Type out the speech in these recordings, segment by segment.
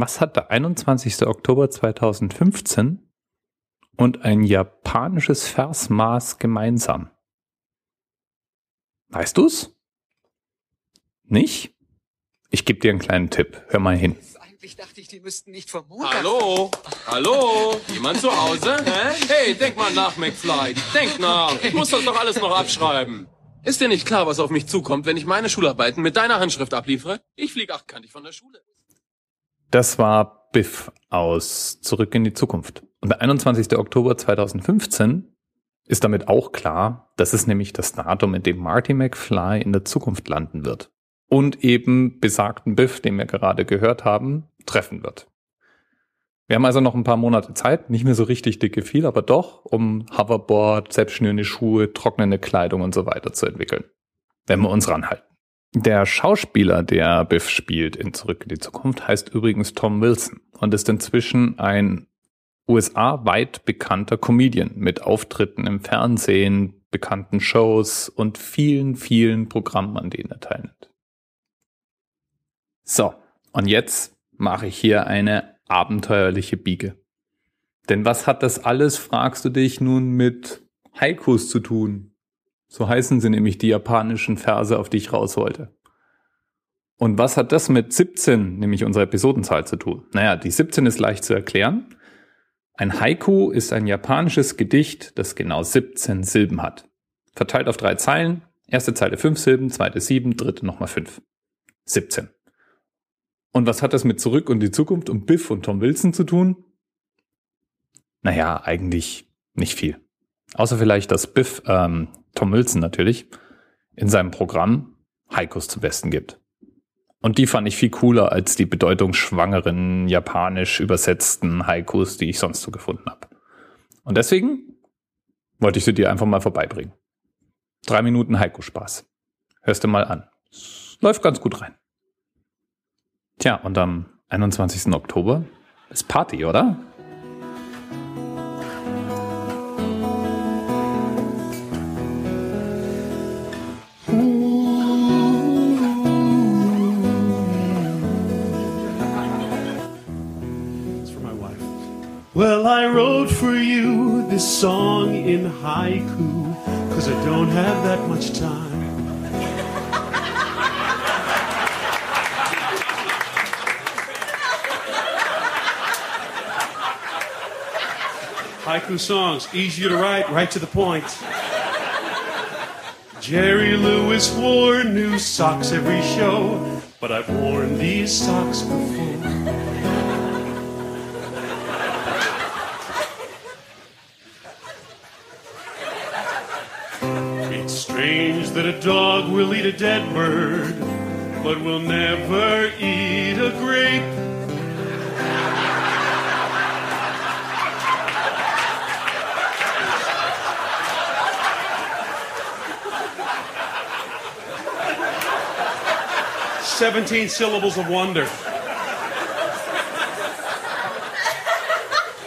Was hat der 21. Oktober 2015 und ein japanisches Versmaß gemeinsam? Weißt du's? Nicht? Ich gebe dir einen kleinen Tipp. Hör mal hin. Eigentlich dachte ich, die müssten nicht vom. Hallo? Hallo? Jemand zu Hause? Hä? Hey, denk mal nach, McFly. Denk nach. Ich muss das doch alles noch abschreiben. Ist dir nicht klar, was auf mich zukommt, wenn ich meine Schularbeiten mit deiner Handschrift abliefere? Ich flieg achtkantig von der Schule. Das war Biff aus Zurück in die Zukunft. Und der 21. Oktober 2015 ist damit auch klar, das ist nämlich das Datum, in dem Marty McFly in der Zukunft landen wird. Und eben besagten Biff, den wir gerade gehört haben, treffen wird. Wir haben also noch ein paar Monate Zeit, nicht mehr so richtig dicke viel, aber doch, um Hoverboard, selbstschnürende Schuhe, trocknende Kleidung und so weiter zu entwickeln. Wenn wir uns ranhalten. Der Schauspieler, der Biff spielt in Zurück in die Zukunft, heißt übrigens Tom Wilson und ist inzwischen ein USA-weit bekannter Comedian mit Auftritten im Fernsehen, bekannten Shows und vielen, vielen Programmen, an denen er teilnimmt. So, und jetzt mache ich hier eine abenteuerliche Biege. Denn was hat das alles, fragst du dich, nun mit Haikus zu tun? So heißen sie nämlich die japanischen Verse, auf die ich raus wollte. Und was hat das mit 17, nämlich unserer Episodenzahl, zu tun? Naja, die 17 ist leicht zu erklären. Ein Haiku ist ein japanisches Gedicht, das genau 17 Silben hat. Verteilt auf drei Zeilen. Erste Zeile fünf Silben, zweite sieben, dritte nochmal fünf. 17. Und was hat das mit Zurück und die Zukunft und Biff und Tom Wilson zu tun? Naja, eigentlich nicht viel. Außer vielleicht, dass Biff, ähm, Tom Wilson natürlich, in seinem Programm Haikus zum Besten gibt. Und die fand ich viel cooler als die bedeutungsschwangeren, japanisch übersetzten Haikus, die ich sonst so gefunden habe. Und deswegen wollte ich sie dir einfach mal vorbeibringen. Drei Minuten Haiku-Spaß. Hörst du mal an. Läuft ganz gut rein. Tja, und am 21. Oktober ist Party, oder? Well, I wrote for you this song in haiku, cause I don't have that much time. Haiku songs, easier to write, right to the point. Jerry Lewis wore new socks every show, but I've worn these socks before. It's strange that a dog will eat a dead bird, but will never eat a grape. Seventeen syllables of wonder.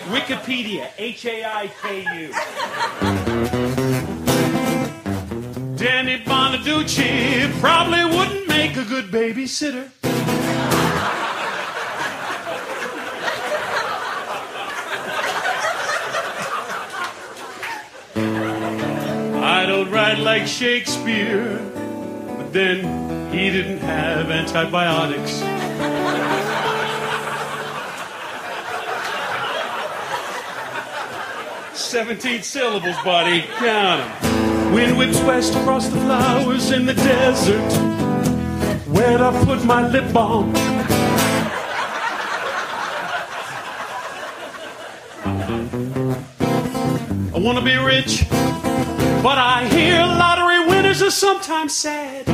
Wikipedia, H A I K U. Bonaduce probably wouldn't make a good babysitter. I don't write like Shakespeare, but then he didn't have antibiotics. Seventeen syllables, buddy. Count 'em. Wind whips west across the flowers in the desert. Where'd I put my lip balm? I wanna be rich, but I hear lottery winners are sometimes sad.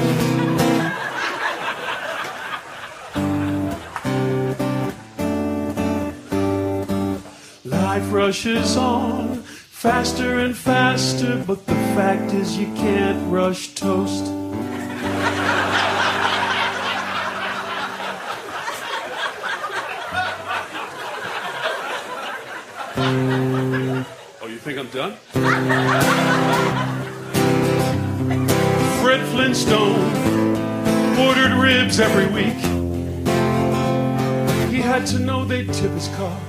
Life rushes on faster and faster, but the fact is you can't rush toast. Oh, you think I'm done? Fred Flintstone ordered ribs every week. He had to know they'd tip his car.